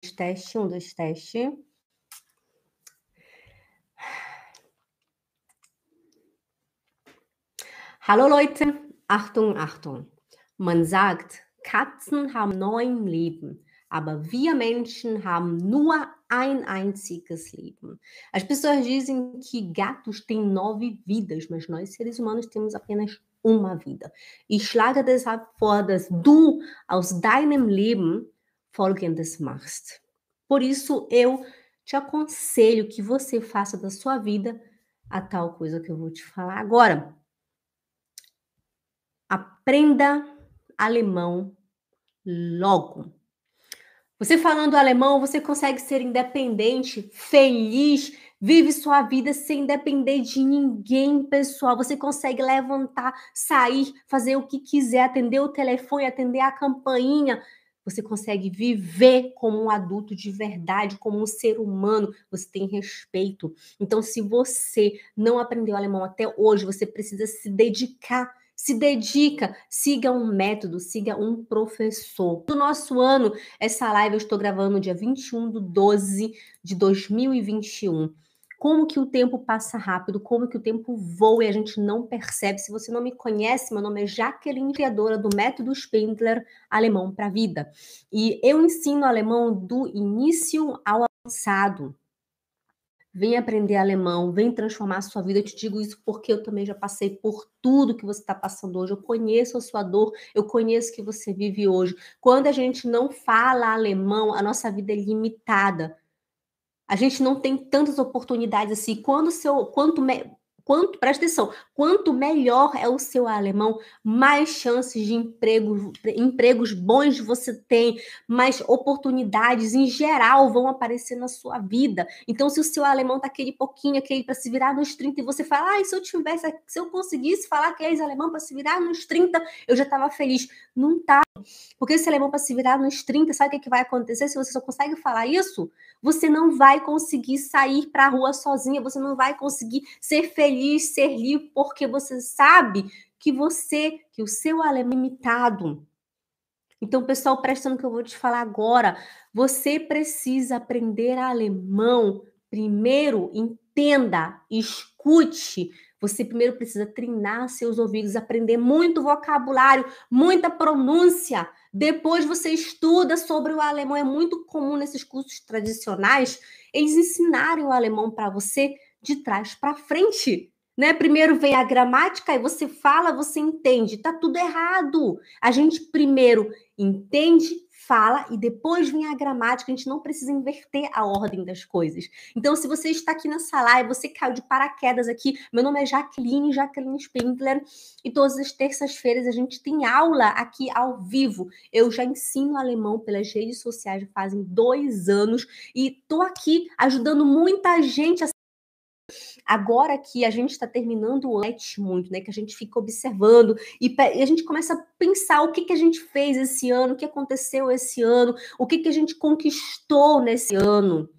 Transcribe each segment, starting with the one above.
Teste, um, dois, teste. Hallo Leute, Achtung, Achtung. Man sagt, Katzen haben neun Leben, aber wir Menschen haben nur ein einziges Leben. As pessoas dizem que gatos têm nove vidas, mas nós seres humanos temos apenas uma vida. Ich schlage deshalb vor, dass du aus deinem Leben Folgendes machst. Por isso, eu te aconselho que você faça da sua vida a tal coisa que eu vou te falar agora. Aprenda alemão logo. Você falando alemão, você consegue ser independente, feliz, vive sua vida sem depender de ninguém, pessoal. Você consegue levantar, sair, fazer o que quiser, atender o telefone, atender a campainha você consegue viver como um adulto de verdade, como um ser humano, você tem respeito. Então, se você não aprendeu alemão até hoje, você precisa se dedicar. Se dedica, siga um método, siga um professor. Do nosso ano, essa live eu estou gravando no dia 21 de 12 de 2021 como que o tempo passa rápido, como que o tempo voa e a gente não percebe. Se você não me conhece, meu nome é Jaqueline, criadora do método Spindler Alemão para a Vida. E eu ensino alemão do início ao avançado. Vem aprender alemão, vem transformar a sua vida. Eu te digo isso porque eu também já passei por tudo que você está passando hoje. Eu conheço a sua dor, eu conheço o que você vive hoje. Quando a gente não fala alemão, a nossa vida é limitada. A gente não tem tantas oportunidades assim. Quando seu, quanto me, quanto, presta atenção, quanto melhor é o seu alemão, mais chances de emprego, empregos bons você tem, mais oportunidades em geral vão aparecer na sua vida. Então, se o seu alemão tá aquele pouquinho, aquele para se virar nos 30, e você fala, ah, se eu tivesse, se eu conseguisse falar aqueles alemão para se virar nos 30, eu já estava feliz. Não tá. Porque esse alemão para se virar nos 30, sabe o que, que vai acontecer se você só consegue falar isso? Você não vai conseguir sair para a rua sozinha, você não vai conseguir ser feliz, ser livre, porque você sabe que você, que o seu alemão é limitado. Então, pessoal, prestando que eu vou te falar agora, você precisa aprender alemão. Primeiro, entenda, escute, você primeiro precisa treinar seus ouvidos, aprender muito vocabulário, muita pronúncia. Depois você estuda sobre o alemão. É muito comum nesses cursos tradicionais eles ensinarem o alemão para você de trás para frente. Né? Primeiro vem a gramática, e você fala, você entende. Tá tudo errado. A gente primeiro entende, fala e depois vem a gramática. A gente não precisa inverter a ordem das coisas. Então, se você está aqui nessa live, você caiu de paraquedas aqui. Meu nome é Jaqueline, Jaqueline Spindler, e todas as terças-feiras a gente tem aula aqui ao vivo. Eu já ensino alemão pelas redes sociais fazem dois anos e tô aqui ajudando muita gente a Agora que a gente está terminando o let muito, né? Que a gente fica observando e, e, a gente começa a pensar o que, que a gente fez esse ano, o que aconteceu esse ano, o que, que a gente conquistou nesse ano.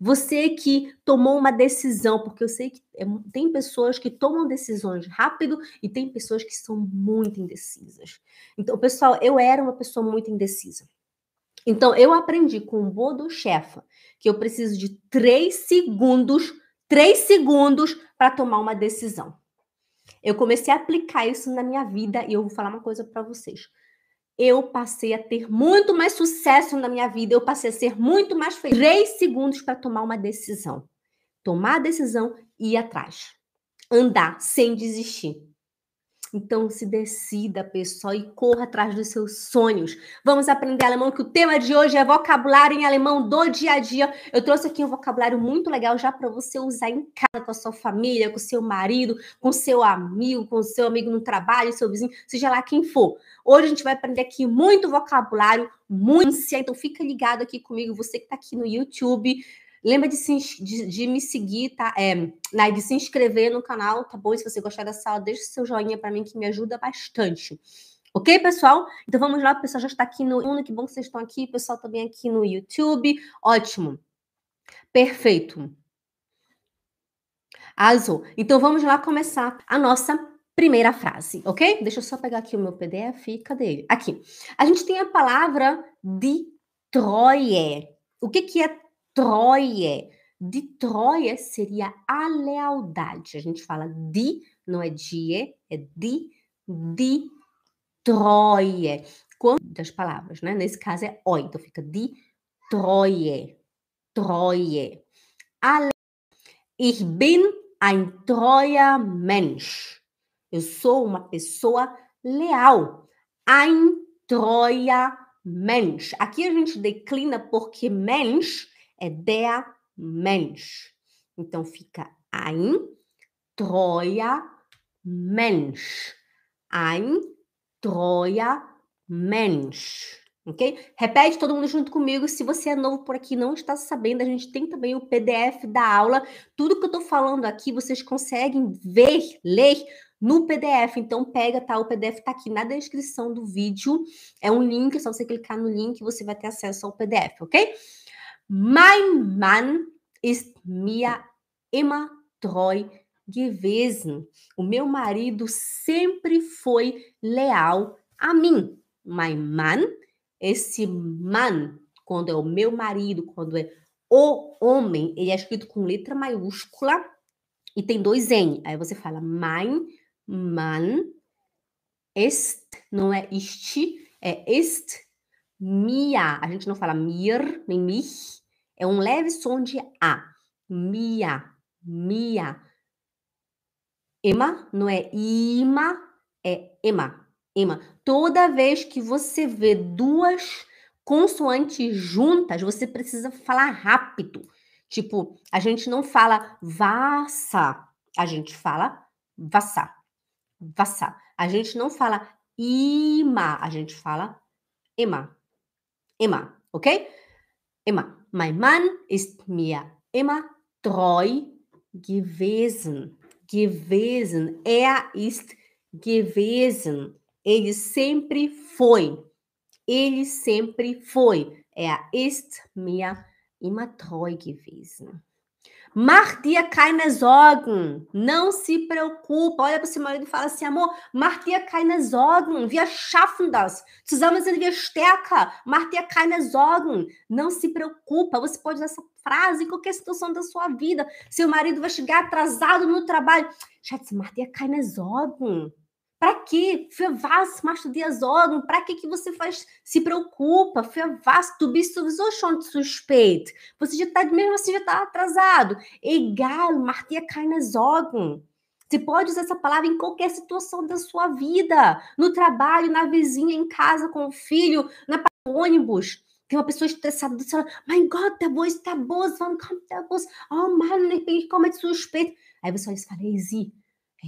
Você que tomou uma decisão, porque eu sei que é, tem pessoas que tomam decisões rápido e tem pessoas que são muito indecisas. Então, pessoal, eu era uma pessoa muito indecisa. Então, eu aprendi com o Bodo Chefa que eu preciso de três segundos três segundos para tomar uma decisão. Eu comecei a aplicar isso na minha vida e eu vou falar uma coisa para vocês. Eu passei a ter muito mais sucesso na minha vida, eu passei a ser muito mais feliz. Três segundos para tomar uma decisão. Tomar a decisão e ir atrás. Andar sem desistir. Então se decida, pessoal, e corra atrás dos seus sonhos. Vamos aprender alemão, que o tema de hoje é vocabulário em alemão do dia a dia. Eu trouxe aqui um vocabulário muito legal já para você usar em casa com a sua família, com o seu marido, com seu amigo, com o seu amigo no trabalho, seu vizinho, seja lá quem for. Hoje a gente vai aprender aqui muito vocabulário, muito, então fica ligado aqui comigo, você que está aqui no YouTube. Lembra de, se, de, de, me seguir, tá? É, né, de se inscrever no canal, tá bom? E se você gostar dessa aula, deixa seu joinha para mim, que me ajuda bastante. Ok, pessoal? Então vamos lá, o pessoal já está aqui no que bom que vocês estão aqui, o pessoal também aqui no YouTube. Ótimo. Perfeito. Also, então vamos lá começar a nossa primeira frase, ok? Deixa eu só pegar aqui o meu PDF, cadê ele? Aqui. A gente tem a palavra de Treue. O que, que é Troia? De Troia seria a lealdade. A gente fala de, não é die, é de, de Troia. Quando, das palavras, né? Nesse caso é oi, então fica de Troia. Troia. A Ich bin ein treuer Mensch. Eu sou uma pessoa leal. Ein treuer Mensch. Aqui a gente declina porque Mensch é der Mensch. Então fica ein treuer Mensch. Ein treuer Mensch ok? Repete todo mundo junto comigo. Se você é novo por aqui não está sabendo, a gente tem também o PDF da aula. Tudo que eu estou falando aqui, vocês conseguem ver, ler no PDF. Então, pega, tá? O PDF está aqui na descrição do vídeo. É um link, é só você clicar no link e você vai ter acesso ao PDF, ok? Mein Mann ist mir immer treu gewesen. O meu marido sempre foi leal a mim. Mein Mann esse man, quando é o meu marido, quando é o homem, ele é escrito com letra maiúscula e tem dois N. Aí você fala mein man est, não é ist, é est mia. A gente não fala mir, nem mich. É um leve som de A. Mia, mia. Ema não é ima, é ema. Ema, toda vez que você vê duas consoantes juntas, você precisa falar rápido. Tipo, a gente não fala vassa, a gente fala vassa. Vassa. A gente não fala ima, a gente fala ema. Ema, ok? Ema. Mein Mann ist mir immer treu gewesen. Gewesen. Er ist gewesen. Ele sempre foi. Ele sempre foi. Er ist mir immer treu gewesen. Mach dir keine Sorgen. Não se preocupa. Olha para o seu marido e fala assim, amor, mach dir keine Sorgen. Wir schaffen das. Zusammen sind wir stärker. Mach dir keine Sorgen. Não se preocupa. Você pode usar essa frase em qualquer situação da sua vida. Seu marido vai chegar atrasado no trabalho. Schatz, mach dir keine Sorgen. Para que? Machst du dir Sorgen? Para que que você faz, se preocupa? Für was? Du bist sowieso spät. Você já está, mesmo assim, já está atrasado. Egal, dir keine Sorgen. Você pode usar essa palavra em qualquer situação da sua vida. No trabalho, na vizinha, em casa, com o filho, na ônibus. Tem uma pessoa estressada, você fala, mein Gott, der Bus está Bus, wann kommt der Bus? Oh Mann, ich bin komme zu spät. Aí você olha e fala, Easy,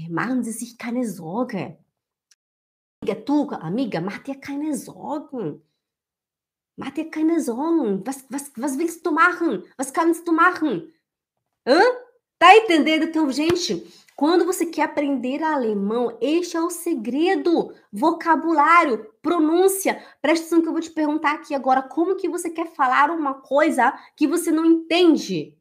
Machen Sie sich keine Sorge. Du, amiga, mach dir keine Sorgen. Mach dir keine Sorgen. Was, was, was willst du machen? Was kannst du machen? Hã? Tá entendendo? Então, gente, quando você quer aprender alemão, este é o segredo. Vocabulário, pronúncia. Presta atenção que eu vou te perguntar aqui agora. Como que você quer falar uma coisa que você não entende?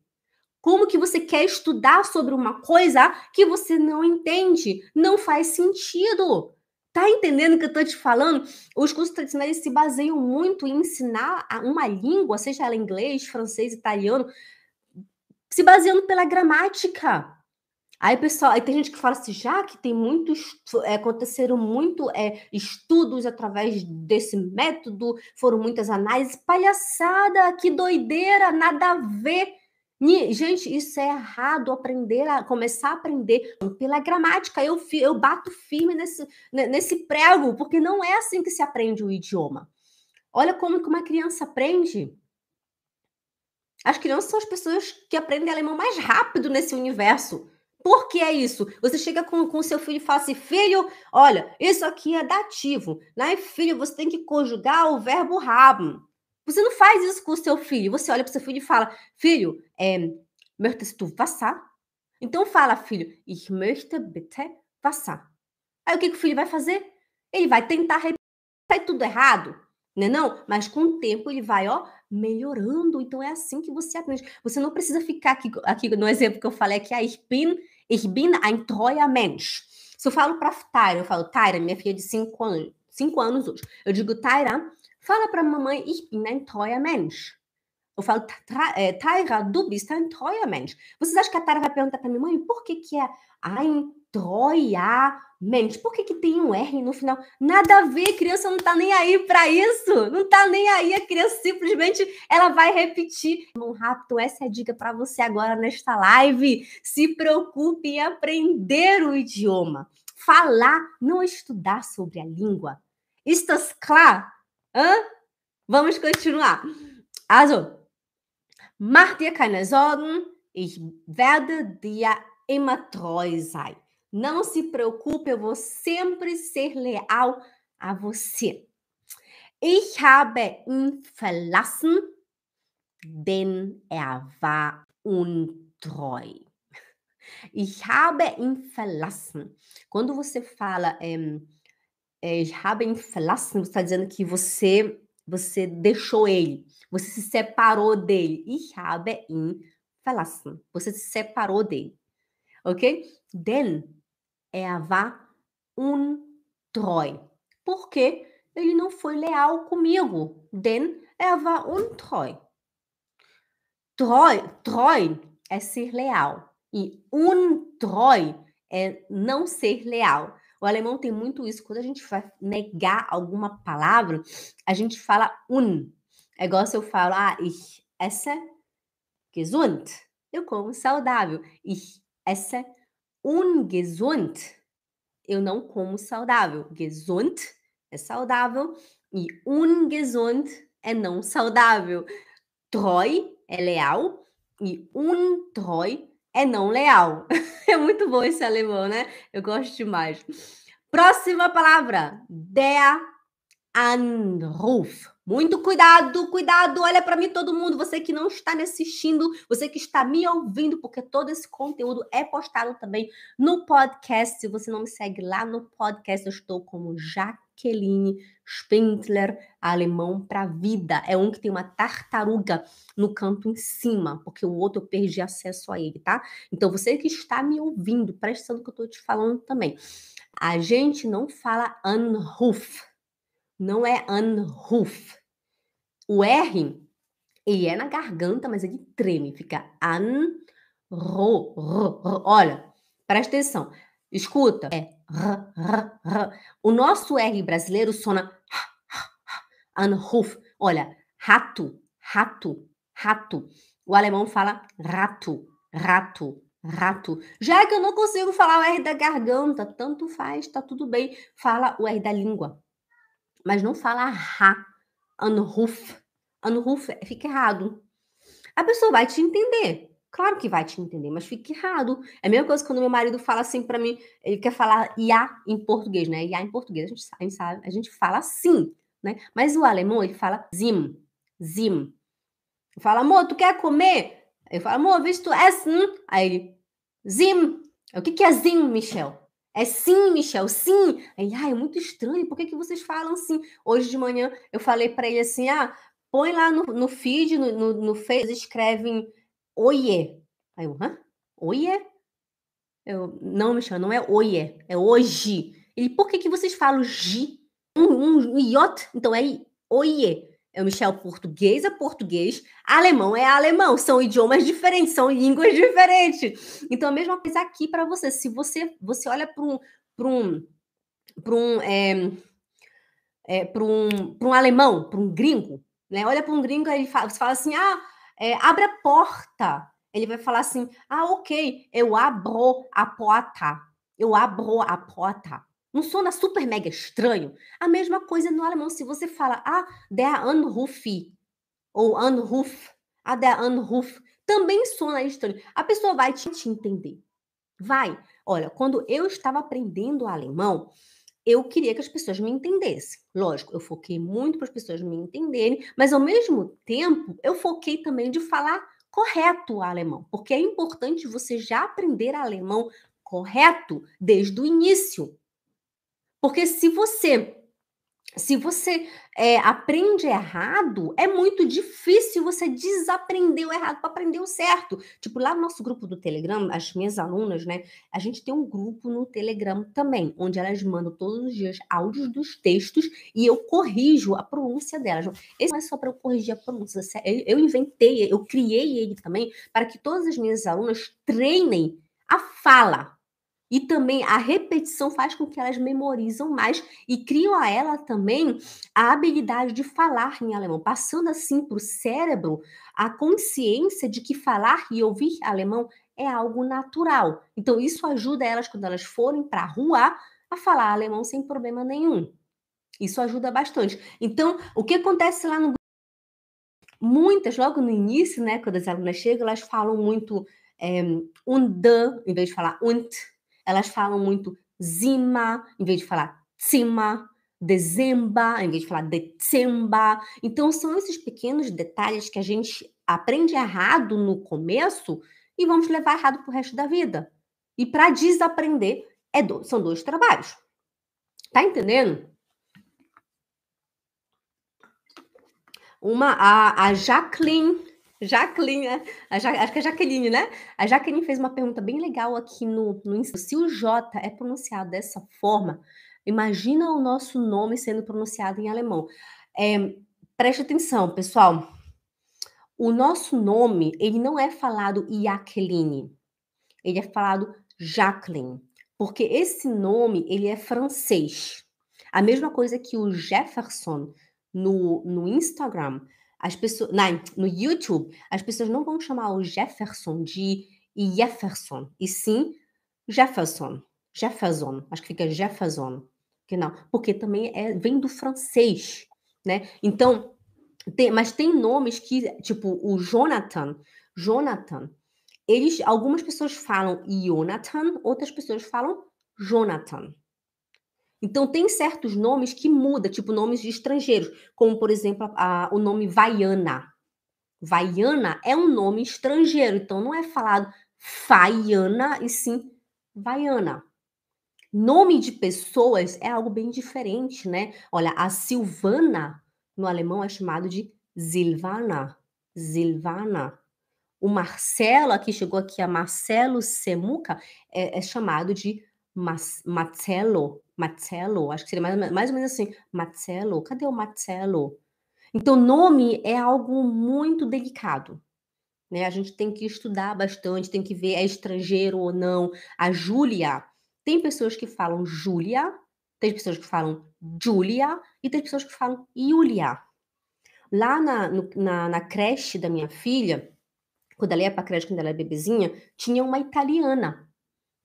Como que você quer estudar sobre uma coisa que você não entende? Não faz sentido. Tá entendendo o que eu tô te falando? Os cursos tradicionais se baseiam muito em ensinar uma língua, seja ela inglês, francês, italiano, se baseando pela gramática. Aí, pessoal, aí tem gente que fala assim, já que tem muitos, é, aconteceram muito é, estudos através desse método, foram muitas análises, palhaçada, que doideira, nada a ver. Gente, isso é errado aprender a começar a aprender pela gramática. Eu, eu bato firme nesse, nesse prego, porque não é assim que se aprende o idioma. Olha como que uma criança aprende. As crianças são as pessoas que aprendem alemão mais rápido nesse universo. Por que é isso? Você chega com o seu filho e fala assim: filho, olha, isso aqui é dativo, né? Filho, você tem que conjugar o verbo haben. Você não faz isso com o seu filho. Você olha para o seu filho e fala: Filho, é, möchtest du Wasser? Então fala, filho, ich möchte bitte Wasser. Aí o que, que o filho vai fazer? Ele vai tentar repetir sai tudo errado, né? Não, mas com o tempo ele vai, ó, melhorando. Então é assim que você aprende. Você não precisa ficar aqui, aqui no exemplo que eu falei aqui, ah, ich bin, ich bin ein treuer Mensch. Se eu falo para Tyra, eu falo, Tyra, minha filha de 5 anos, 5 anos hoje. Eu digo, Tyra, Fala para a mamãe, ich bin ein treuer Mensch. Eu falo, é, Taira, du bist ein treuer Mensch. Vocês acham que a Taira vai perguntar para minha mãe por que, que é ein treuer Mensch? Por que, que tem um R no final? Nada a ver, criança não tá nem aí para isso. Não tá nem aí, a criança simplesmente ela vai repetir. Irmão rápido, essa é a dica para você agora nesta live. Se preocupe em aprender o idioma. Falar, não estudar sobre a língua. Estás klar? Hã? Vamos continuar. Also, mach dir keine Sorgen, ich werde dir immer treu sein. Não se preocupe, eu vou sempre ser leal a você. Ich habe ihn verlassen, denn er war untreu. Ich habe ihn verlassen. Quando você fala é, é, verlassen, você está dizendo que você você deixou ele, você se separou dele. Ich habe ihn verlassen. Você se separou dele. Ok? Denn er war untreu. Porque ele não foi leal comigo. Denn er war untreu. Treu, treu é ser leal. E untreu é não ser leal. O alemão tem muito isso. Quando a gente vai negar alguma palavra, a gente fala un. É igual se eu falo, ah, ich esse gesund. Eu como saudável. Ich esse ungesund. Eu não como saudável. Gesund é saudável e ungesund é não saudável. Treu é leal e untreu é não leal. É muito bom esse alemão, né? Eu gosto demais. Próxima palavra: der Anruf. Muito cuidado, cuidado. Olha para mim, todo mundo. Você que não está me assistindo, você que está me ouvindo, porque todo esse conteúdo é postado também no podcast. Se você não me segue lá no podcast, eu estou como Jaqueline Spindler, alemão para vida. É um que tem uma tartaruga no canto em cima, porque o outro eu perdi acesso a ele, tá? Então você que está me ouvindo, prestando o que eu estou te falando também. A gente não fala Anruf não é Anruf. O R, ele é na garganta, mas ele treme, fica an, ro, ro, ro. Olha, presta atenção. Escuta, é r, r, r. O nosso R brasileiro sona Anruf. Olha, rato, rato, rato. O alemão fala rato, rato, rato. Já que eu não consigo falar o R da garganta, tanto faz, tá tudo bem. Fala o R da língua mas não fala ra, anruf. Anruf fica errado. A pessoa vai te entender. Claro que vai te entender, mas fica errado. É a mesma coisa quando meu marido fala assim para mim, ele quer falar ia em português, né? Ia em português, a gente, a gente sabe, a gente fala assim, né? Mas o alemão, ele fala zim, zim. Fala, amor, tu quer comer? Eu falo, amor, visto essen? Aí ele, zim. O que, que é zim, Michel? É sim, Michel, sim. Aí, ai, é muito estranho, por que, que vocês falam assim? Hoje de manhã eu falei para ele assim: ah, põe lá no, no feed, no, no, no Face, escrevem oiê. Aí eu, hã? Oiê? Eu, não, Michel, não é oiê, é hoje. Ele, por que, que vocês falam gi? Um, um, um iot? Então é oiê. É o Michel, português é português, alemão é alemão, são idiomas diferentes, são línguas diferentes. Então, a mesma coisa aqui para você. Se você, você olha para um, para um, para um, é, é, para um, um alemão, para um gringo, né? Olha para um gringo, aí fala, você fala assim: ah, é, abre a porta. Ele vai falar assim: ah, ok, eu abro a porta. Eu abro a porta. Não sona super mega estranho? A mesma coisa no alemão. Se você fala, ah, der Anruf, ou Anruf, ah, der Anruf, também sona estranho. A pessoa vai te, te entender. Vai. Olha, quando eu estava aprendendo alemão, eu queria que as pessoas me entendessem. Lógico, eu foquei muito para as pessoas me entenderem, mas ao mesmo tempo, eu foquei também de falar correto o alemão, porque é importante você já aprender alemão correto desde o início. Porque se você se você é, aprende errado, é muito difícil você desaprender o errado para aprender o certo. Tipo, lá no nosso grupo do Telegram, as minhas alunas, né? A gente tem um grupo no Telegram também, onde elas mandam todos os dias áudios dos textos e eu corrijo a pronúncia delas. Esse não é só para eu corrigir a pronúncia, eu inventei, eu criei ele também para que todas as minhas alunas treinem a fala, e também a repetição faz com que elas memorizam mais e criam a ela também a habilidade de falar em alemão, passando assim para o cérebro a consciência de que falar e ouvir alemão é algo natural. Então, isso ajuda elas, quando elas forem para a rua, a falar alemão sem problema nenhum. Isso ajuda bastante. Então, o que acontece lá no Muitas, logo no início, né, quando as alunas chegam, elas falam muito é, und, em vez de falar und, elas falam muito zima, em vez de falar cima, dezemba, em vez de falar decemba. Então, são esses pequenos detalhes que a gente aprende errado no começo e vamos levar errado para o resto da vida. E para desaprender, é do, são dois trabalhos. Tá entendendo? Uma, a, a Jacqueline Jacqueline, né? acho que é Jaqueline, né? A Jaqueline fez uma pergunta bem legal aqui no, no Se o J é pronunciado dessa forma, imagina o nosso nome sendo pronunciado em alemão. É, preste atenção, pessoal. O nosso nome, ele não é falado Jacqueline. Ele é falado Jacqueline. Porque esse nome, ele é francês. A mesma coisa que o Jefferson no, no Instagram as pessoas, não, no YouTube, as pessoas não vão chamar o Jefferson de Jefferson, e sim Jefferson. Jefferson, acho que fica Jefferson, que não, porque também é, vem do francês, né? Então, tem, mas tem nomes que, tipo, o Jonathan, Jonathan, eles, algumas pessoas falam Jonathan, outras pessoas falam Jonathan. Então, tem certos nomes que mudam, tipo nomes de estrangeiros, como, por exemplo, a, o nome Vaiana. Vaiana é um nome estrangeiro, então não é falado Faiana, e sim Vaiana. Nome de pessoas é algo bem diferente, né? Olha, a Silvana, no alemão, é chamado de Silvana. Silvana. O Marcelo, aqui chegou aqui a Marcelo Semuca, é, é chamado de Marcelo, Marcelo, acho que seria mais, mais ou menos assim, Marcelo, cadê o Marcelo? Então, nome é algo muito delicado, né? A gente tem que estudar bastante, tem que ver é estrangeiro ou não. A Júlia, tem pessoas que falam Júlia, tem pessoas que falam Júlia e tem pessoas que falam Yulia. Lá na, no, na, na creche da minha filha, quando ela ia para a creche, quando ela era bebezinha, tinha uma italiana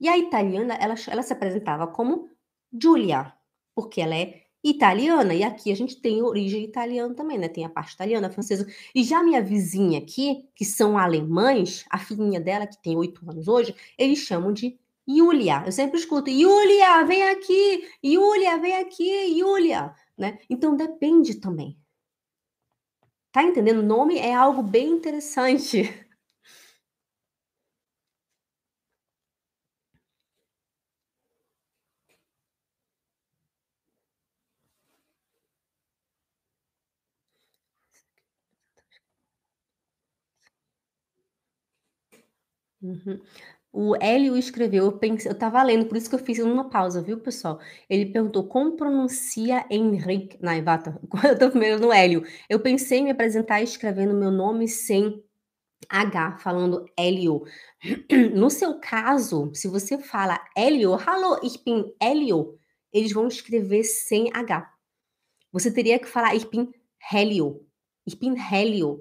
e a italiana, ela, ela se apresentava como Giulia, porque ela é italiana, e aqui a gente tem origem italiana também, né? Tem a parte italiana, francesa. E já minha vizinha aqui, que são alemães, a filhinha dela, que tem oito anos hoje, eles chamam de Yulia. Eu sempre escuto, Yulia, vem aqui, Yulia, vem aqui, Yulia, né? Então depende também. Tá entendendo? O nome é algo bem interessante. Uhum. O Hélio escreveu, eu pensei, eu estava lendo, por isso que eu fiz uma pausa, viu, pessoal? Ele perguntou como pronuncia Henrique. Não, Vata, eu tô primeiro no Hélio. Eu pensei em me apresentar escrevendo meu nome sem H, falando Hélio. No seu caso, se você fala Hélio, hallo, ich bin Hélio, eles vão escrever sem H. Você teria que falar ich bin Hélio. Ich bin Hélio.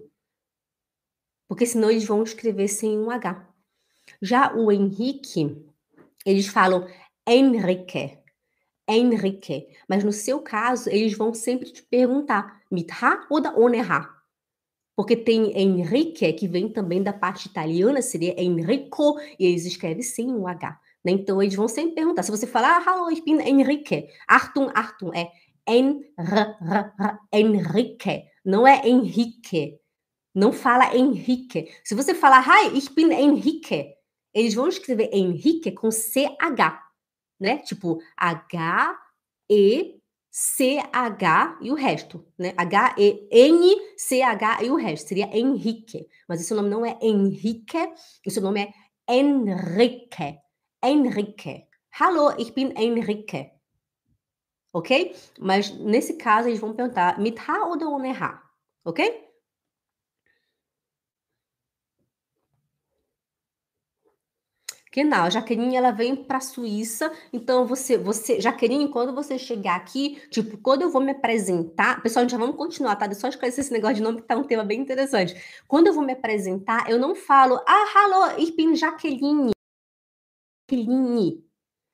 Porque senão eles vão escrever sem um H. Já o Henrique, eles falam Henrique, Henrique. Mas no seu caso, eles vão sempre te perguntar, mit H ou da H? Porque tem Henrique, que vem também da parte italiana, seria Enrico, e eles escrevem sem o H. Né? Então, eles vão sempre perguntar. Se você falar, ah, ich bin Henrique. Achtung, Achtung, é Henrique. Não é Henrique. Não fala Henrique. Se você falar, hi, ich bin Henrique, eles vão escrever Henrique com CH, né? Tipo H, E, CH e o resto, né? H-E-N-C-H e o resto. Seria Henrique. Mas esse nome não é Henrique, esse nome é Enrique. Enrique. Hallo, ich bin Enrique. Ok? Mas nesse caso eles vão perguntar mit H oder ohne H. Ok? Genau, Jaqueline, ela vem para a Suíça, então você, você, Jaqueline, quando você chegar aqui, tipo, quando eu vou me apresentar, pessoal, já vamos continuar, tá? Deixa eu só esclarecer esse negócio de nome que tá um tema bem interessante. Quando eu vou me apresentar, eu não falo, ah, hallo, ich Jaqueline. Jaqueline.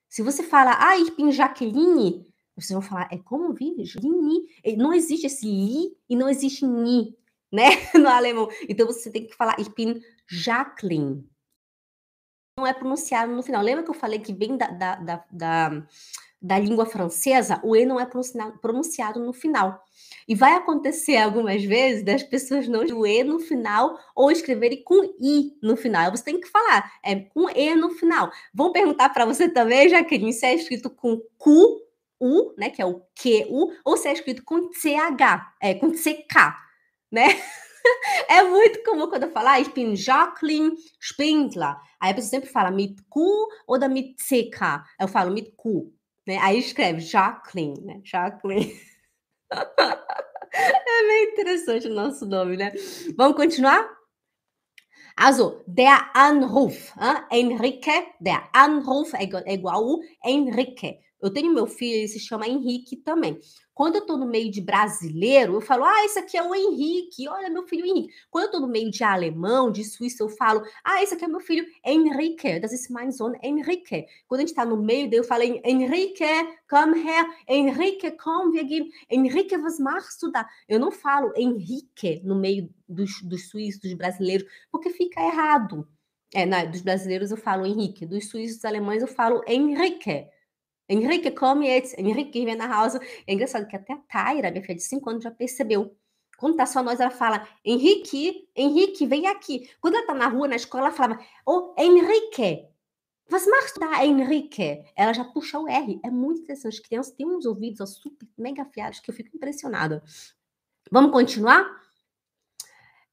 Se você fala, ah, ich Jaqueline, vocês vão falar, é como vive? Não existe esse li e não existe ni, né? No alemão. Então você tem que falar, ich Jacqueline não é pronunciado no final. Lembra que eu falei que vem da, da, da, da, da língua francesa? O E não é pronunciado no final. E vai acontecer algumas vezes das pessoas não o E no final ou escreverem com I no final. Você tem que falar, é com E no final. Vão perguntar para você também, Jaqueline, se é escrito com Q, U, né, que é o Q-U, ou se é escrito com CH, é, com CK, né? É muito comum quando eu falar, ah, ich bin Jacqueline Spindler. Aí a pessoa sempre fala mit Q ou da mit CK. Eu falo mit Q. Né? Aí escreve Jacqueline, né? Jacqueline. é bem interessante o nosso nome, né? Vamos continuar? Also, der Anruf, hein? Henrique, der Anruf é igual, é igual o Henrique. Eu tenho meu filho, ele se chama Henrique também. Quando eu estou no meio de brasileiro, eu falo, ah, esse aqui é o Henrique, olha meu filho Henrique. Quando eu estou no meio de alemão, de suíço, eu falo, ah, esse aqui é meu filho Henrique, das ist mein Sohn Henrique. Quando a gente está no meio, eu falo, Henrique, komm her, Henrique, wir gehen, Henrique, was machst du da? Eu não falo Henrique no meio dos, dos suíços, dos brasileiros, porque fica errado. É, não, dos brasileiros eu falo Henrique, dos suíços, dos alemães eu falo Henrique. Henrique, come jetzt. Henrique vem na house. É engraçado que até a Taira, minha filha de 5 anos, já percebeu. Quando tá só nós, ela fala, Henrique, Henrique, vem aqui. Quando ela tá na rua, na escola, ela fala, oh, Henrique, was machst du da, Henrique? Ela já puxa o R. É muito interessante. As crianças têm uns ouvidos ó, super mega afiados que eu fico impressionada. Vamos continuar?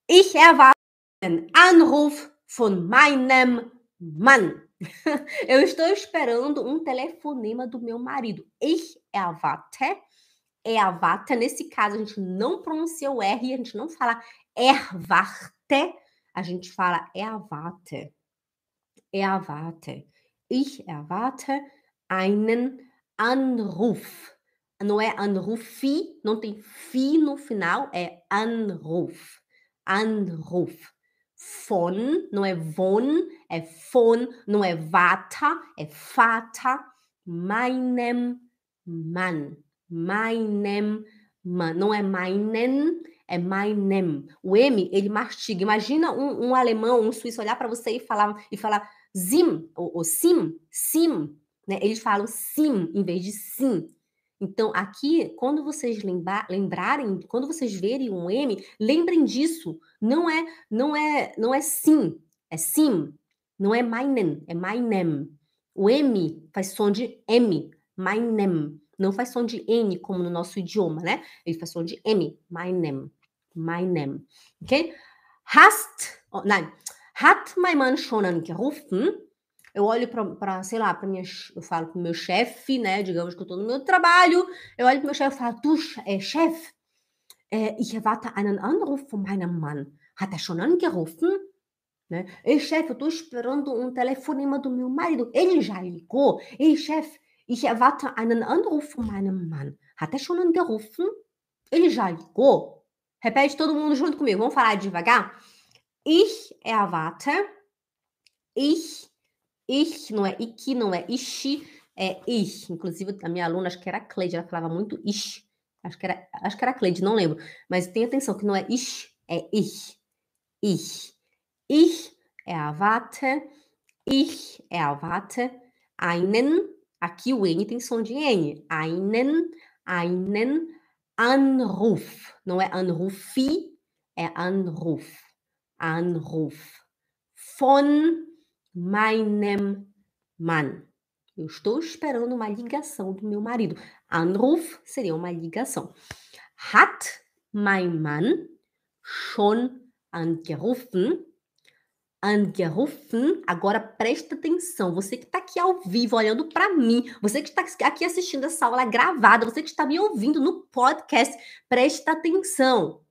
Ich erwarte einen Anruf von meinem Mann. Eu estou esperando um telefonema do meu marido. Ich erwarte. Erwarte. Nesse caso, a gente não pronuncia o R, a gente não fala erwarte, a gente fala erwarte. Erwarte. Ich erwarte einen Anruf. Não é anrufi, não tem fi no final, é Anruf. Anruf. Von, não é von, é von, não é vata, é fata. Meinem Mann. Meinem Mann. Não é meinen, é meinem. O M, ele mastiga. Imagina um, um alemão, um suíço olhar para você e falar, e falar zim, ou, ou sim, sim. Né? Eles falam sim em vez de sim. Então, aqui, quando vocês lembra lembrarem, quando vocês verem um M, lembrem disso. Não é, não é, não é sim, é sim. Não é meinen, é meinem. O M faz som de M, meinem. Não faz som de N, como no nosso idioma, né? Ele faz som de M, meinem, meinem. Ok? Hast, oh, nein, hat mein Mann schon angerufen? Eu olho para, sei lá, para minha, eu falo para o meu chefe, né? Digamos que eu estou no meu trabalho, eu olho para o meu chefe e falo, du, äh, Chef, äh, ich erwarte einen Anruf von meinem Mann. Hat er schon angerufen? Né? Ei, chefe, eu estou esperando um telefonema do meu marido. Ele já ligou? Ei, chefe, ich erwarte einen Anruf von meinem Mann. Hat er schon angerufen? Ele já ligou? Repete todo mundo junto comigo. Vamos falar devagar? Ich erwarte, ich Ich não é iki, não é ishi, é ich. Inclusive, a minha aluna, acho que era a Cleide, ela falava muito ish. Acho que era, acho que era a Cleide, não lembro. Mas tenha atenção que não é ish, é ich. Ich. Ich erwarte, ich erwarte einen, aqui o N tem som de N, einen, einen Anruf. Não é Anrufi, é Anruf. Anruf. Von meinem Mann. Eu estou esperando uma ligação do meu marido. Anruf seria uma ligação. Hat mein Mann schon angerufen? Angerufen. Agora presta atenção. Você que está aqui ao vivo, olhando para mim, você que está aqui assistindo essa aula gravada, você que está me ouvindo no podcast, presta atenção.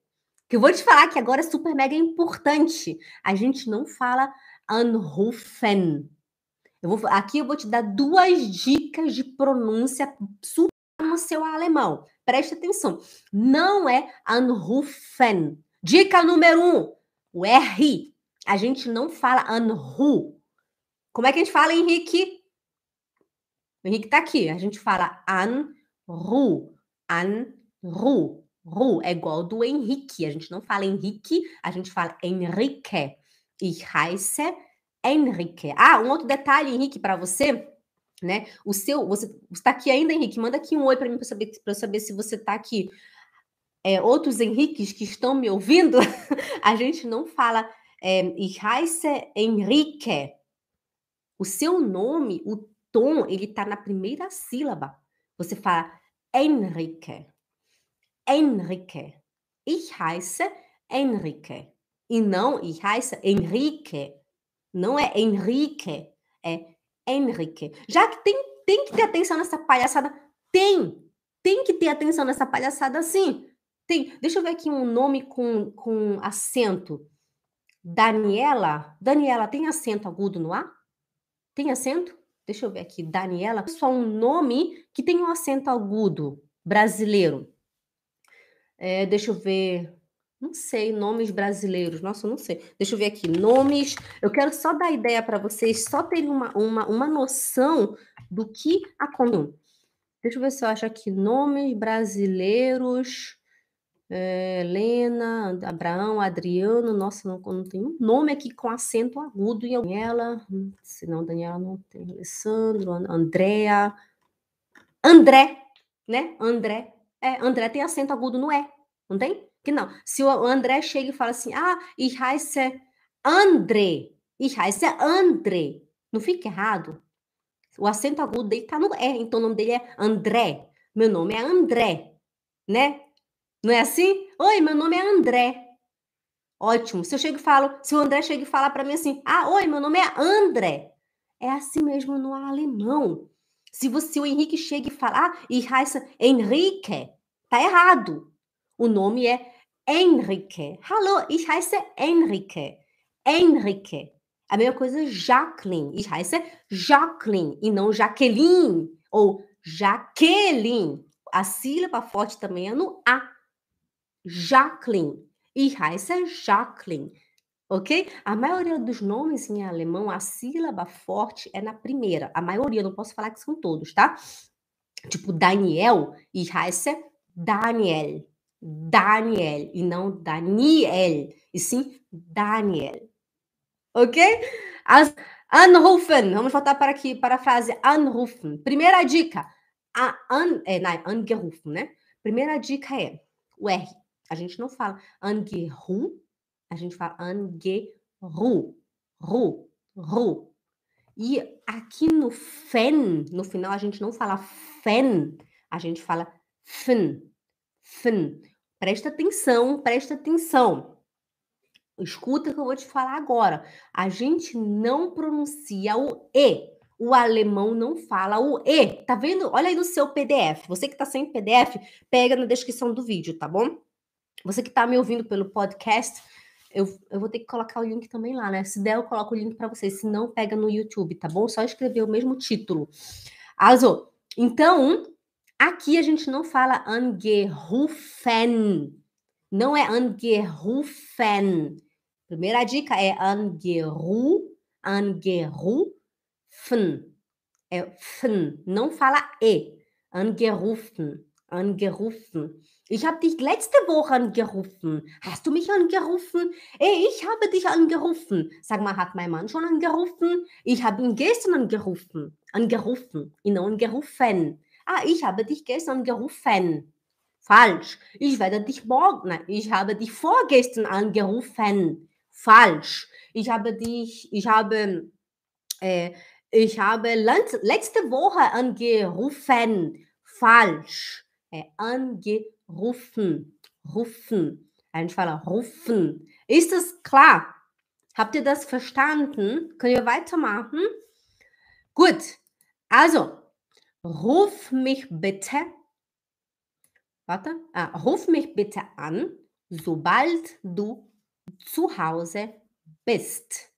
Que eu vou te falar que agora é super mega importante. A gente não fala anrufen. Eu vou, aqui eu vou te dar duas dicas de pronúncia super no seu alemão. Preste atenção. Não é anrufen. Dica número um: o R. A gente não fala anru. Como é que a gente fala, Henrique? O Henrique tá aqui. A gente fala anru. Anru. Ru é igual do Henrique. A gente não fala Henrique, a gente fala Henrique. Ich heiße Henrique. Ah, um outro detalhe, Henrique, para você, né? O seu, você está aqui ainda, Henrique? Manda aqui um oi para mim para saber para saber se você está aqui. É, outros Henriques que estão me ouvindo, a gente não fala é, Ich heiße Henrique. O seu nome, o tom, ele está na primeira sílaba. Você fala Henrique. Henrique. Ich heiße Henrique. E não ich heiße Henrique. Não é Henrique, é Henrique. Já que tem, tem que ter atenção nessa palhaçada, tem. Tem que ter atenção nessa palhaçada sim. Tem. Deixa eu ver aqui um nome com, com acento. Daniela. Daniela tem acento agudo no A? Tem acento? Deixa eu ver aqui. Daniela. Só um nome que tem um acento agudo brasileiro. É, deixa eu ver. Não sei, nomes brasileiros. Nossa, não sei. Deixa eu ver aqui. Nomes. Eu quero só dar ideia para vocês, só terem uma, uma, uma noção do que aconteceu. Deixa eu ver se eu acho aqui. Nomes brasileiros. É, Helena, Abraão, Adriano. Nossa, não, não tem um nome aqui com acento agudo em Daniela. Se não, Daniela não tem. Alessandro, Andréa. André, né? André. É, André tem acento agudo no E, não tem? Que não. Se o André chega e fala assim, ah, ich heiße André, ich heiße André, não fica errado? O acento agudo dele tá no E, então o nome dele é André. Meu nome é André, né? Não é assim? Oi, meu nome é André. Ótimo. Se eu chego e falo, se o André chega e fala para mim assim, ah, oi, meu nome é André. É assim mesmo no alemão. Se você, o Henrique chega e fala, ah, ich heiße Henrique, tá errado. O nome é Henrique. Hallo, ich heiße Henrique. Henrique. A mesma coisa Jacqueline. Ich heiße Jacqueline e não Jaqueline ou Jaqueline. A sílaba forte também é no A. Jacqueline. Ich heiße Jacqueline ok? A maioria dos nomes em alemão, a sílaba forte é na primeira. A maioria, não posso falar que são todos, tá? Tipo, Daniel, ich heiße Daniel. Daniel, e não Daniel, e sim Daniel. Ok? As, anrufen, vamos voltar para aqui, para a frase anrufen. Primeira dica, a, an, é, não, angerufen, né? Primeira dica é o R. A gente não fala angerufen, a gente fala angeru, ru, ru. E aqui no fen, no final, a gente não fala fen, a gente fala fen, fen. Presta atenção, presta atenção. Escuta o que eu vou te falar agora. A gente não pronuncia o E. O alemão não fala o E. Tá vendo? Olha aí no seu PDF. Você que tá sem PDF, pega na descrição do vídeo, tá bom? Você que tá me ouvindo pelo podcast, eu, eu vou ter que colocar o link também lá, né? Se der, eu coloco o link para vocês. Se não, pega no YouTube, tá bom? Só escrever o mesmo título. Also, então, aqui a gente não fala angerufen. Não é angerufen. Primeira dica é angeru, angerufen. É fen. Não fala e. Angerufen, angerufen. Ich habe dich letzte Woche angerufen. Hast du mich angerufen? Ey, ich habe dich angerufen. Sag mal, hat mein Mann schon angerufen? Ich habe ihn gestern angerufen. Angerufen, ihn angerufen. Ah, ich habe dich gestern angerufen. Falsch. Ich werde dich morgen, nein, ich habe dich vorgestern angerufen. Falsch. Ich habe dich, ich habe, äh, Ich habe letzte Woche angerufen. Falsch. É angerufen. Rufen. Fala rufen. Ist das klar? Habt ihr das verstanden? Können wir weitermachen? Gut. Also, ruf mich bitte. Warte. Ah, ruf mich bitte an, sobald du zu Hause bist.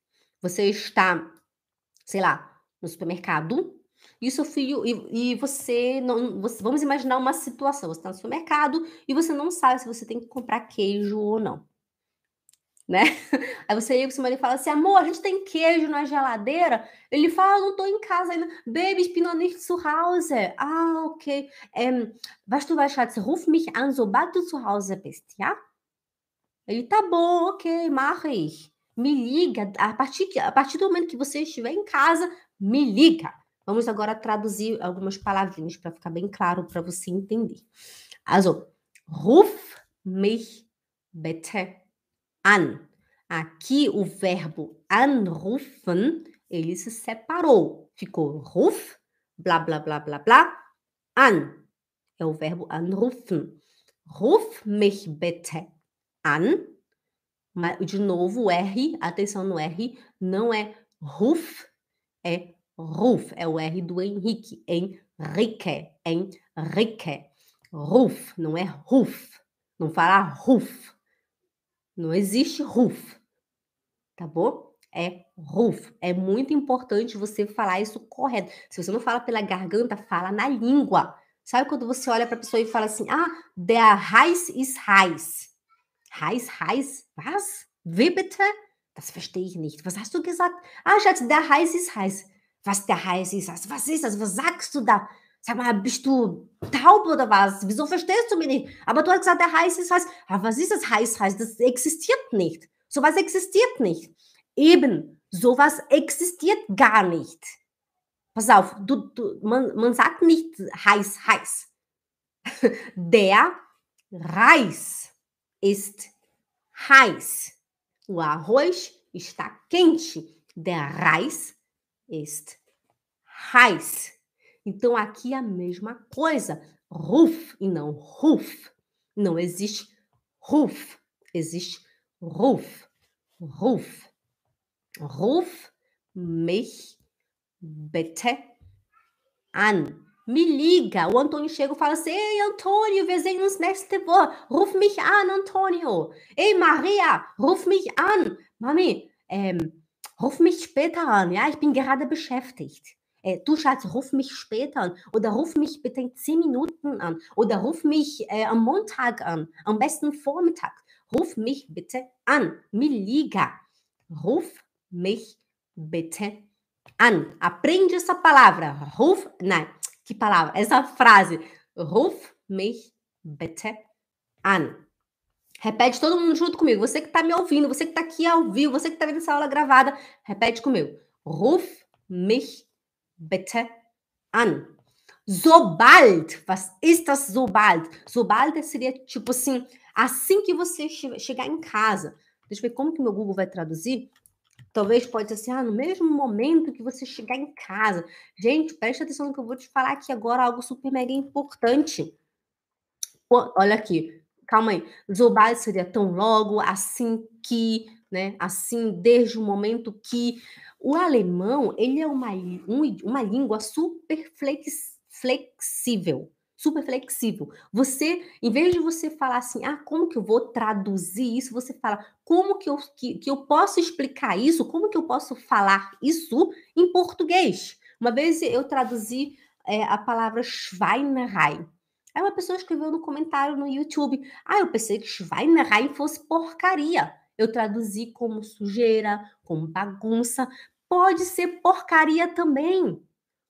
Você está, sei lá, no supermercado e seu filho e, e você não, você, vamos imaginar uma situação, você está no supermercado e você não sabe se você tem que comprar queijo ou não. Né? Aí você liga pro seu marido e fala assim, amor, a gente tem queijo na geladeira? Ele fala, não tô em casa ainda. Baby, ich bin nicht zu Hause. Ah, okay. Ähm, weißt du was, Schatz, ruf mich an, sobald du zu Hause bist, ja? Ele, tá bom, ok, mache ich. Me liga, a partir, a partir do momento que você estiver em casa, me liga. Vamos agora traduzir algumas palavrinhas para ficar bem claro para você entender. Also, ruf mich bitte an. Aqui o verbo anrufen, ele se separou. Ficou ruf, blá, blá, blá, blá, blá, an. É o verbo anrufen. Ruf mich bitte an. De novo, o R, atenção no R, não é ruf, é ruf. É o R do Henrique. Henrique, Henrique. Ruf, não é ruf. Não fala ruf. Não existe ruf. Tá bom? É ruf. É muito importante você falar isso correto. Se você não fala pela garganta, fala na língua. Sabe quando você olha para a pessoa e fala assim: ah, der Heiß ist heiß. Heiß, heiß, was? Wie bitte? Das verstehe ich nicht. Was hast du gesagt? Ah, Schatz, der heiß ist heiß. Was der heiß ist? Was ist das? Was sagst du da? Sag mal, bist du taub oder was? Wieso verstehst du mich nicht? Aber du hast gesagt, der heiß ist heiß. Aber was ist das heiß heiß? Das existiert nicht. Sowas existiert nicht. Eben, sowas existiert gar nicht. Pass auf, du, du, man, man sagt nicht heiß, heiß. Der Reis ist heiß. O arroz está quente. Der Reis ist heiß. Então aqui é a mesma coisa. Ruf e não ruf. Não existe ruf, existe ruf. Ruf. Ruf mich bitte an. Me liga. O Antônio chega e fala assim: Ei, Antônio, wir sehen uns nächste Woche. Ruf mich an, Antônio. Ei, Maria, ruf mich an. Mami, ähm, ruf mich später an. Ja, ich bin gerade beschäftigt. Äh, du Schatz, ruf mich später an. Oder ruf mich bitte in zehn Minuten an. Oder ruf mich äh, am Montag an. Am besten Vormittag. Ruf mich bitte an. Me liga. Ruf mich bitte an. Aprende essa palavra. Ruf, nein. Que palavra? Essa frase. Ruf mich bitte an. Repete todo mundo junto comigo. Você que está me ouvindo, você que está aqui ao vivo, você que está vendo essa aula gravada, repete comigo. Ruf mich bitte an. Sobald. Was ist das sobald? Sobald seria tipo assim, assim que você chegar em casa. Deixa eu ver como que meu Google vai traduzir. Talvez pode ser assim, ah, no mesmo momento que você chegar em casa. Gente, preste atenção no que eu vou te falar aqui agora, algo super mega importante. Olha aqui, calma aí. Zobal seria tão logo, assim que, né? Assim, desde o momento que. O alemão, ele é uma, um, uma língua super flex, flexível super flexível. Você, em vez de você falar assim, ah, como que eu vou traduzir isso, você fala, como que eu, que, que eu posso explicar isso, como que eu posso falar isso em português. Uma vez eu traduzi é, a palavra Schweinerei. Aí uma pessoa escreveu no comentário no YouTube, ah, eu pensei que Schweinerei fosse porcaria. Eu traduzi como sujeira, como bagunça. Pode ser porcaria também.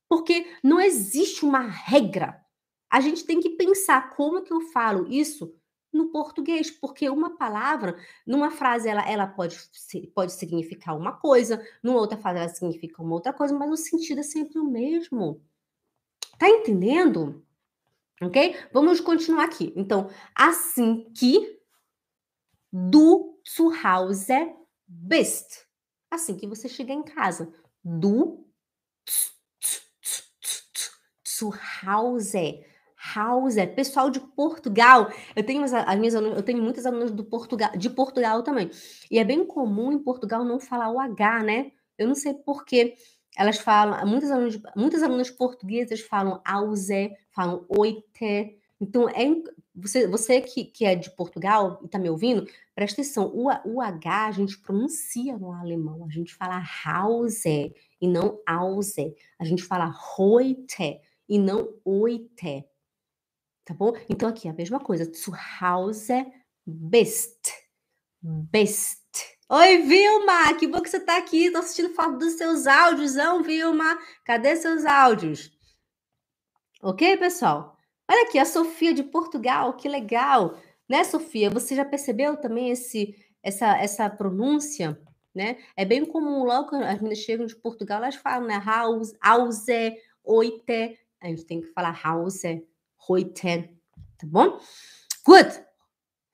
Porque não existe uma regra a gente tem que pensar como que eu falo isso no português, porque uma palavra, numa frase, ela, ela pode, pode significar uma coisa, numa outra frase ela significa uma outra coisa, mas o sentido é sempre o mesmo. Tá entendendo? Ok? Vamos continuar aqui. Então, assim que du zu Hause bist. Assim que você chega em casa. Du Zu Hause. House, pessoal de Portugal. Eu tenho as, as minhas eu tenho muitas alunas do Portugal, de Portugal também. E é bem comum em Portugal não falar o H, né? Eu não sei por quê. Elas falam, muitas alunas, muitas alunas portuguesas falam auze, falam oite. Então, é, você, você que, que é de Portugal e está me ouvindo, presta atenção, o, o H a gente pronuncia no alemão, a gente fala Hause e não Ause, a gente fala heute e não oite, tá bom? Então aqui a mesma coisa, zu Hause bist, bist. Oi, Vilma, que bom que você está aqui, estou assistindo foto dos seus áudios, não, Vilma? Cadê seus áudios? Ok, pessoal? Olha aqui, a Sofia de Portugal, que legal, né, Sofia? Você já percebeu também esse, essa, essa pronúncia, né? É bem comum logo quando as meninas chegam de Portugal, elas falam, né, house, house, oite. A gente tem que falar house, heute, tá bom? Good.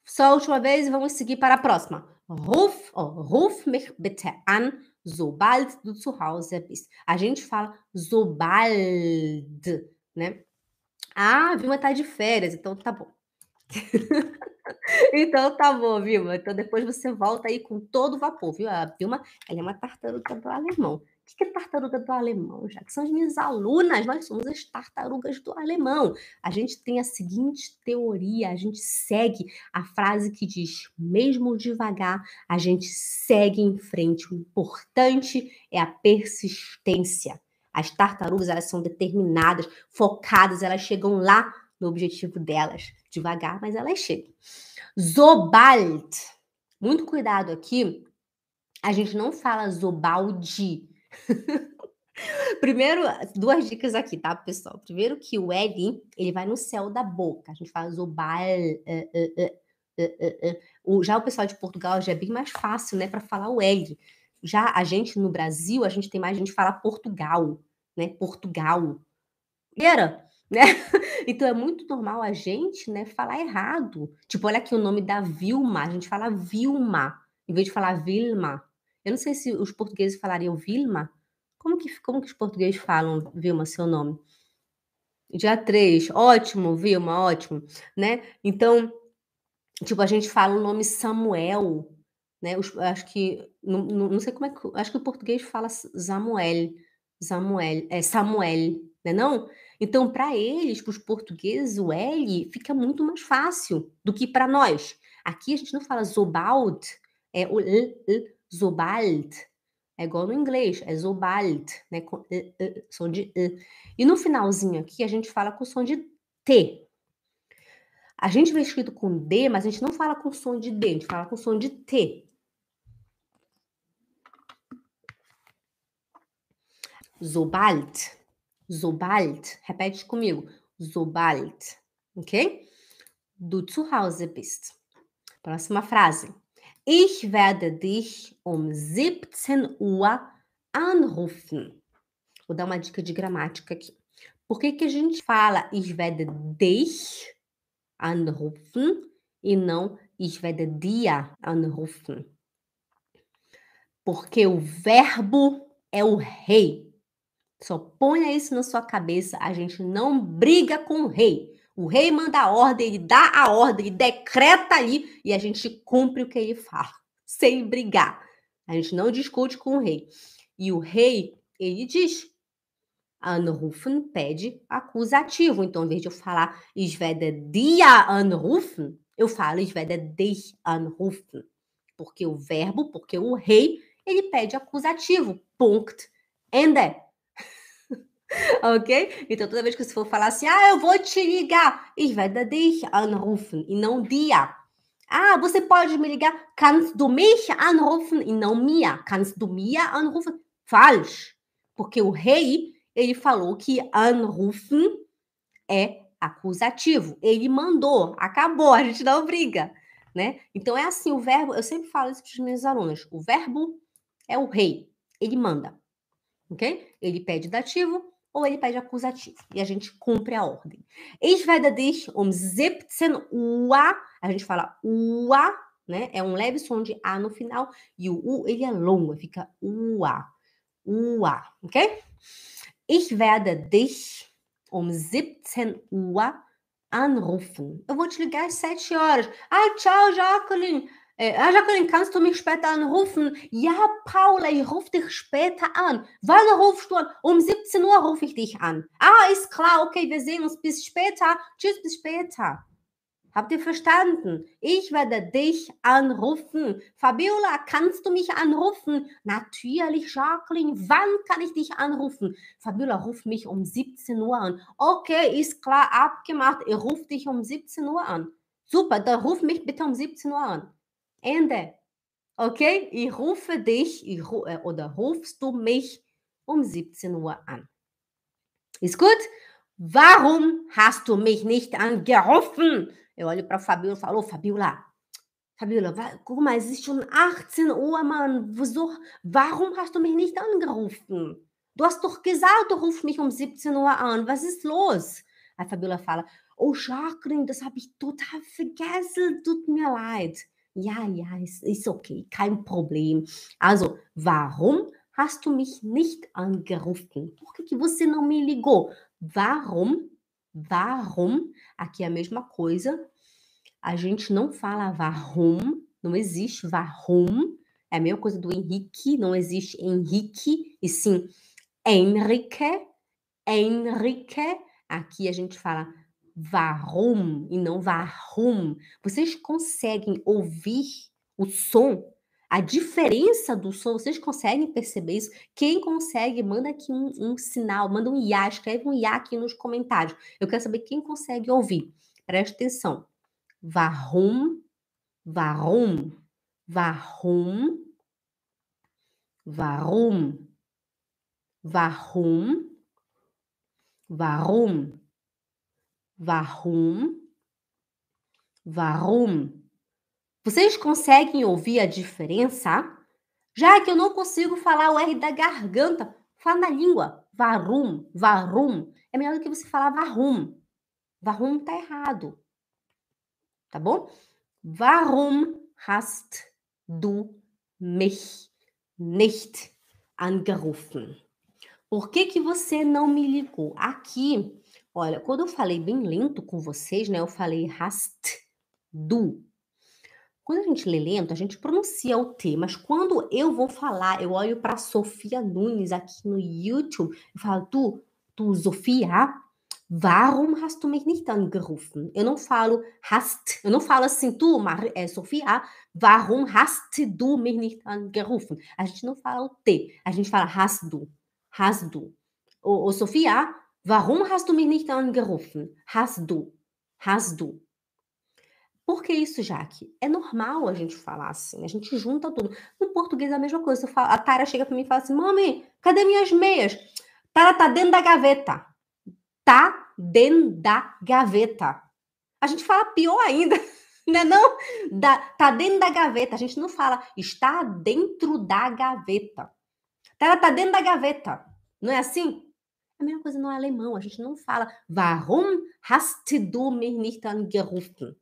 Só a última vez e vamos seguir para a próxima. Ruf, oh, ruf mich bitte an, sobald du zu Hause bist. A gente fala sobald, né? Ah, Vilma tá de férias, então tá bom. então tá bom, Vilma. Então depois você volta aí com todo vapor, viu? A Vilma, ela é uma tartaruga do alemão. O que é tartaruga do alemão, já que são as minhas alunas, nós somos as tartarugas do alemão. A gente tem a seguinte teoria, a gente segue a frase que diz: mesmo devagar, a gente segue em frente. O importante é a persistência. As tartarugas, elas são determinadas, focadas, elas chegam lá no objetivo delas. Devagar, mas elas chegam. Zobald. Muito cuidado aqui. A gente não fala zobaldi. Primeiro, duas dicas aqui, tá, pessoal? Primeiro que o L, ele vai no céu da boca. A gente fala zobal. Uh, uh, uh, já o pessoal de Portugal já é bem mais fácil, né, para falar o L. Já a gente no Brasil, a gente tem mais gente que fala Portugal, né? Portugal. Era, né? Então é muito normal a gente, né, falar errado. Tipo, olha aqui o nome da Vilma, a gente fala Vilma, em vez de falar Vilma. Eu não sei se os portugueses falariam Vilma. Como que, como que os portugueses falam, Vilma, seu nome? Dia 3, ótimo, Vilma, ótimo, né? Então, tipo, a gente fala o nome Samuel, né? Os, acho que, não, não sei como é que, acho que o português fala Samuel, Samuel, é Samuel, né não? Então, para eles, para os portugueses, o L fica muito mais fácil do que para nós. Aqui a gente não fala Zobald, é o L, L, Zobald. É igual no inglês, é Zobald, né? Com L, L, som de E. E no finalzinho aqui a gente fala com som de T. A gente vê escrito com D, mas a gente não fala com som de D, a gente fala com som de T. Sobald. Sobald. Repete comigo. Sobald. Ok? Du zu Hause bist. Próxima frase. Ich werde dich um 17 Uhr anrufen. Vou dar uma dica de gramática aqui. Por que, que a gente fala ich werde dich anrufen e não ich werde dir anrufen? Porque o verbo é o rei. Só ponha isso na sua cabeça. A gente não briga com o rei. O rei manda a ordem, ele dá a ordem, ele decreta ali e a gente cumpre o que ele fala, sem brigar. A gente não discute com o rei. E o rei, ele diz. Anrufen pede acusativo. Então, em vez de eu falar ich werde dir anrufen, eu falo ich werde dich anrufen. Porque o verbo, porque o rei, ele pede acusativo. Punkt. Ende. ok? Então, toda vez que você for falar assim, ah, eu vou te ligar, ich werde dich anrufen, e não dia. Ah, você pode me ligar, kannst du mich anrufen, e não mir. Kannst du mir anrufen? Falsch. Porque o rei, ele falou que anrufen é acusativo. Ele mandou, acabou, a gente não briga, né? Então, é assim, o verbo, eu sempre falo isso para os meus alunos, o verbo é o rei, ele manda, ok? Ele pede dativo, ou ele pede acusativo. E a gente cumpre a ordem. Ich werde dich um 17 Uhr, a gente fala Uhr, né? É um leve som de A no final. E o U, ele é longo, fica Ua. Uhr, okay? Ich werde dich um 17 Uhr anrufen. Eu vou te ligar às 7 horas. Ai, tchau, Jacqueline. Äh, Jacqueline, kannst du mich später anrufen? Ja, Paula, ich rufe dich später an. Wann rufst du an? Um 17 Uhr rufe ich dich an. Ah, ist klar, okay, wir sehen uns bis später. Tschüss, bis später. Habt ihr verstanden? Ich werde dich anrufen. Fabiola, kannst du mich anrufen? Natürlich, Jacqueline. Wann kann ich dich anrufen? Fabiola, ruf mich um 17 Uhr an. Okay, ist klar, abgemacht. Ich rufe dich um 17 Uhr an. Super, dann ruf mich bitte um 17 Uhr an. Ende. Okay, ich rufe dich ich, äh, oder rufst du mich um 17 Uhr an. Ist gut? Warum hast du mich nicht angerufen? Eu olho para Fabiola e falo, Fabiola, Fabiola, guck mal, es ist schon 18 Uhr, Mann. Wieso, warum hast du mich nicht angerufen? Du hast doch gesagt, du rufst mich um 17 Uhr an. Was ist los? A Fabiola fala, oh Jacqueline, das habe ich total vergessen. Tut mir leid. Ja, ja, ist, ist okay, kein Problem. Also, warum hast du mich nicht angerufen? Por que você não me ligou? Warum Warum, aqui é a mesma coisa. A gente não fala warum, não existe warum. É a mesma coisa do Henrique, não existe Henrique, e sim Henrique, Henrique. Aqui a gente fala warum e não warum. Vocês conseguem ouvir o som a diferença do som, vocês conseguem perceber isso? Quem consegue, manda aqui um, um sinal, manda um IA, escreve um IA aqui nos comentários. Eu quero saber quem consegue ouvir. Presta atenção. Warum, warum, warum, warum, warum, warum, warum, warum. Vocês conseguem ouvir a diferença? Já que eu não consigo falar o R da garganta, fala na língua. Varum, varum. É melhor do que você falar varum. Varum tá errado. Tá bom? Warum hast du mich nicht angerufen? Por que, que você não me ligou? Aqui, olha, quando eu falei bem lento com vocês, né? Eu falei hast du. Quando a gente lê lento, a gente pronuncia o T, mas quando eu vou falar, eu olho para Sofia Nunes aqui no YouTube e falo, tu, tu, Sofia, warum hast du mich nicht angerufen? Eu não falo hast, eu não falo assim, tu, Mar é, Sofia, warum hast du mich nicht angerufen? A gente não fala o T, a gente fala hast du, hast du. Ô, ô Sofia, warum hast du mich nicht angerufen? Hast du, hast du. Por que isso, Jaque? É normal a gente falar assim, a gente junta tudo. No português é a mesma coisa. Falo, a Tara chega para mim e fala assim: Mami, cadê minhas meias? Tara tá dentro da gaveta. Tá dentro da gaveta. A gente fala pior ainda, né? Não, da, tá dentro da gaveta. A gente não fala está dentro da gaveta. Tara tá dentro da gaveta. Não é assim? A mesma coisa no alemão. A gente não fala Warum hast du mich nicht angerufen?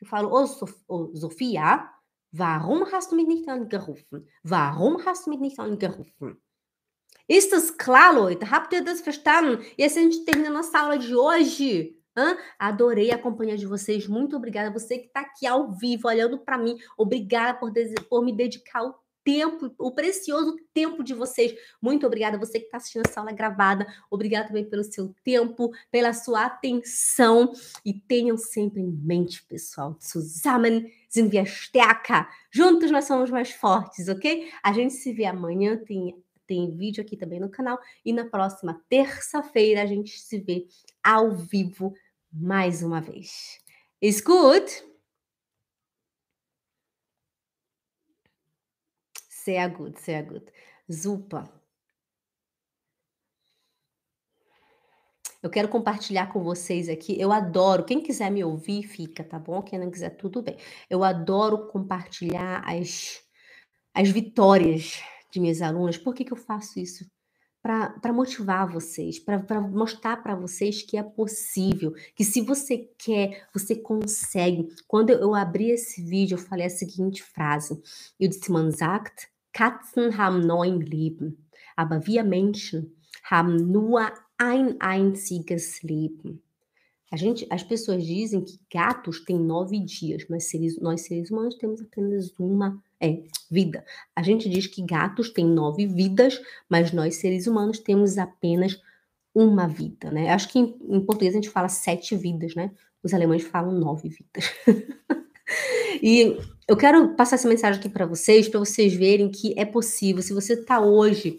Eu falo, ô, Sof ô Sophia, warum hast du mich nicht angerufen? Warum hast du mich nicht angerufen? Ist das klar, Leute? Habt ihr das verstanden? E assim a gente termina a nossa aula de hoje. Hã? Adorei a companhia de vocês. Muito obrigada. Você que está aqui ao vivo, olhando para mim. Obrigada por, por me dedicar o tempo, o precioso tempo de vocês. Muito obrigada você que está assistindo essa aula gravada. Obrigada também pelo seu tempo, pela sua atenção. E tenham sempre em mente, pessoal, zusammen sind. Juntos nós somos mais fortes, ok? A gente se vê amanhã, tem, tem vídeo aqui também no canal. E na próxima terça-feira a gente se vê ao vivo mais uma vez. Is good? Sehr gut, sehr gut. Super. Eu quero compartilhar com vocês aqui. Eu adoro. Quem quiser me ouvir, fica, tá bom? Quem não quiser, tudo bem. Eu adoro compartilhar as, as vitórias de minhas alunas. Por que, que eu faço isso? Para motivar vocês, para mostrar para vocês que é possível, que se você quer, você consegue. Quando eu, abri esse vídeo, eu falei a seguinte frase: Eu disse, man Katzen haben neun Leben, aber wir Menschen haben nur ein einziges Leben. A gente, as pessoas dizem que gatos têm nove dias, mas seres, nós seres humanos temos apenas uma é, vida. A gente diz que gatos têm nove vidas, mas nós seres humanos temos apenas uma vida, né? Acho que em, em português a gente fala sete vidas, né? Os alemães falam nove vidas. e eu quero passar essa mensagem aqui para vocês, para vocês verem que é possível. Se você está hoje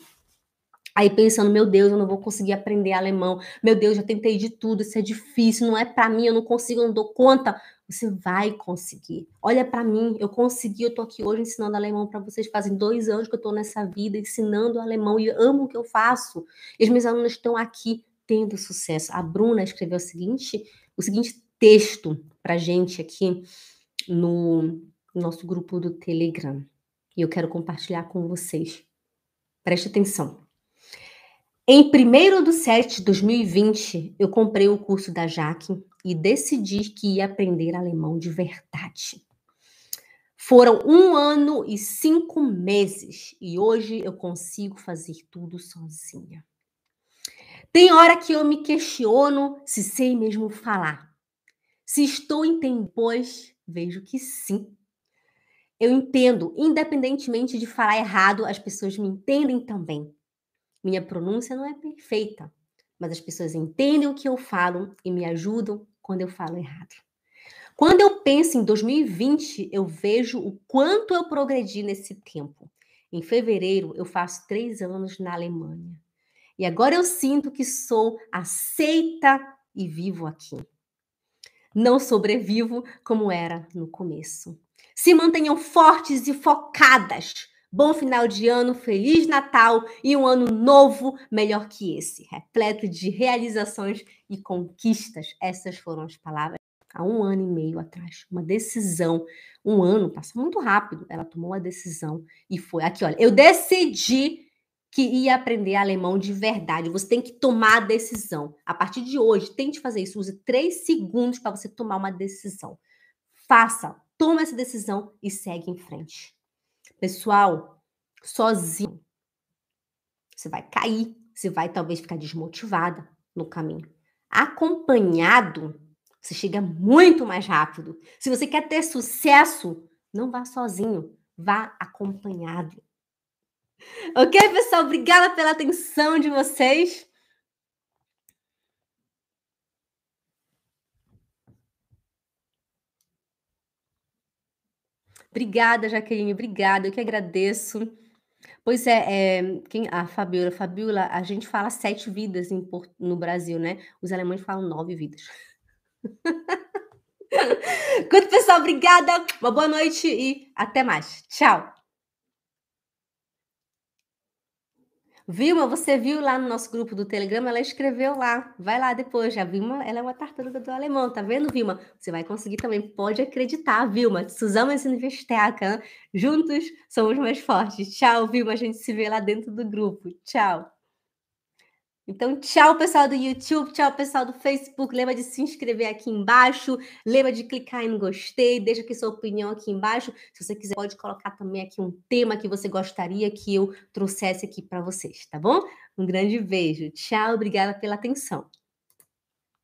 Aí pensando, meu Deus, eu não vou conseguir aprender alemão. Meu Deus, já tentei de tudo, isso é difícil, não é para mim, eu não consigo, eu não dou conta. Você vai conseguir. Olha para mim, eu consegui, eu tô aqui hoje ensinando alemão para vocês. Fazem dois anos que eu tô nessa vida ensinando alemão e amo o que eu faço. E os meus alunos estão aqui tendo sucesso. A Bruna escreveu o seguinte, o seguinte texto para gente aqui no nosso grupo do Telegram. E eu quero compartilhar com vocês. Preste atenção. Em 1 de 7 de 2020, eu comprei o curso da Jaque e decidi que ia aprender alemão de verdade. Foram um ano e cinco meses e hoje eu consigo fazer tudo sozinha. Tem hora que eu me questiono se sei mesmo falar. Se estou entendendo, pois vejo que sim. Eu entendo, independentemente de falar errado, as pessoas me entendem também. Minha pronúncia não é perfeita, mas as pessoas entendem o que eu falo e me ajudam quando eu falo errado. Quando eu penso em 2020, eu vejo o quanto eu progredi nesse tempo. Em fevereiro, eu faço três anos na Alemanha. E agora eu sinto que sou aceita e vivo aqui. Não sobrevivo como era no começo. Se mantenham fortes e focadas Bom final de ano, feliz Natal e um ano novo melhor que esse, repleto de realizações e conquistas. Essas foram as palavras há um ano e meio atrás. Uma decisão. Um ano passa muito rápido. Ela tomou a decisão e foi. Aqui, olha, eu decidi que ia aprender alemão de verdade. Você tem que tomar a decisão. A partir de hoje, tente fazer isso. Use três segundos para você tomar uma decisão. Faça, toma essa decisão e segue em frente. Pessoal, sozinho, você vai cair, você vai talvez ficar desmotivada no caminho. Acompanhado, você chega muito mais rápido. Se você quer ter sucesso, não vá sozinho, vá acompanhado. Ok, pessoal? Obrigada pela atenção de vocês. Obrigada, Jaqueline, obrigada, eu que agradeço. Pois é, é quem, a Fabiola, Fabiola, a gente fala sete vidas em, no Brasil, né? Os alemães falam nove vidas. Quanto pessoal, obrigada, uma boa noite e até mais. Tchau. Vilma, você viu lá no nosso grupo do Telegram, ela escreveu lá. Vai lá depois. A Vilma, ela é uma tartaruga do alemão, tá vendo, Vilma? Você vai conseguir também, pode acreditar, Vilma. Sind wir stärker. Juntos somos mais fortes. Tchau, Vilma. A gente se vê lá dentro do grupo. Tchau. Então, tchau, pessoal do YouTube, tchau, pessoal do Facebook. Lembra de se inscrever aqui embaixo, lembra de clicar em gostei, deixa aqui sua opinião aqui embaixo. Se você quiser, pode colocar também aqui um tema que você gostaria que eu trouxesse aqui para vocês, tá bom? Um grande beijo. Tchau, obrigada pela atenção.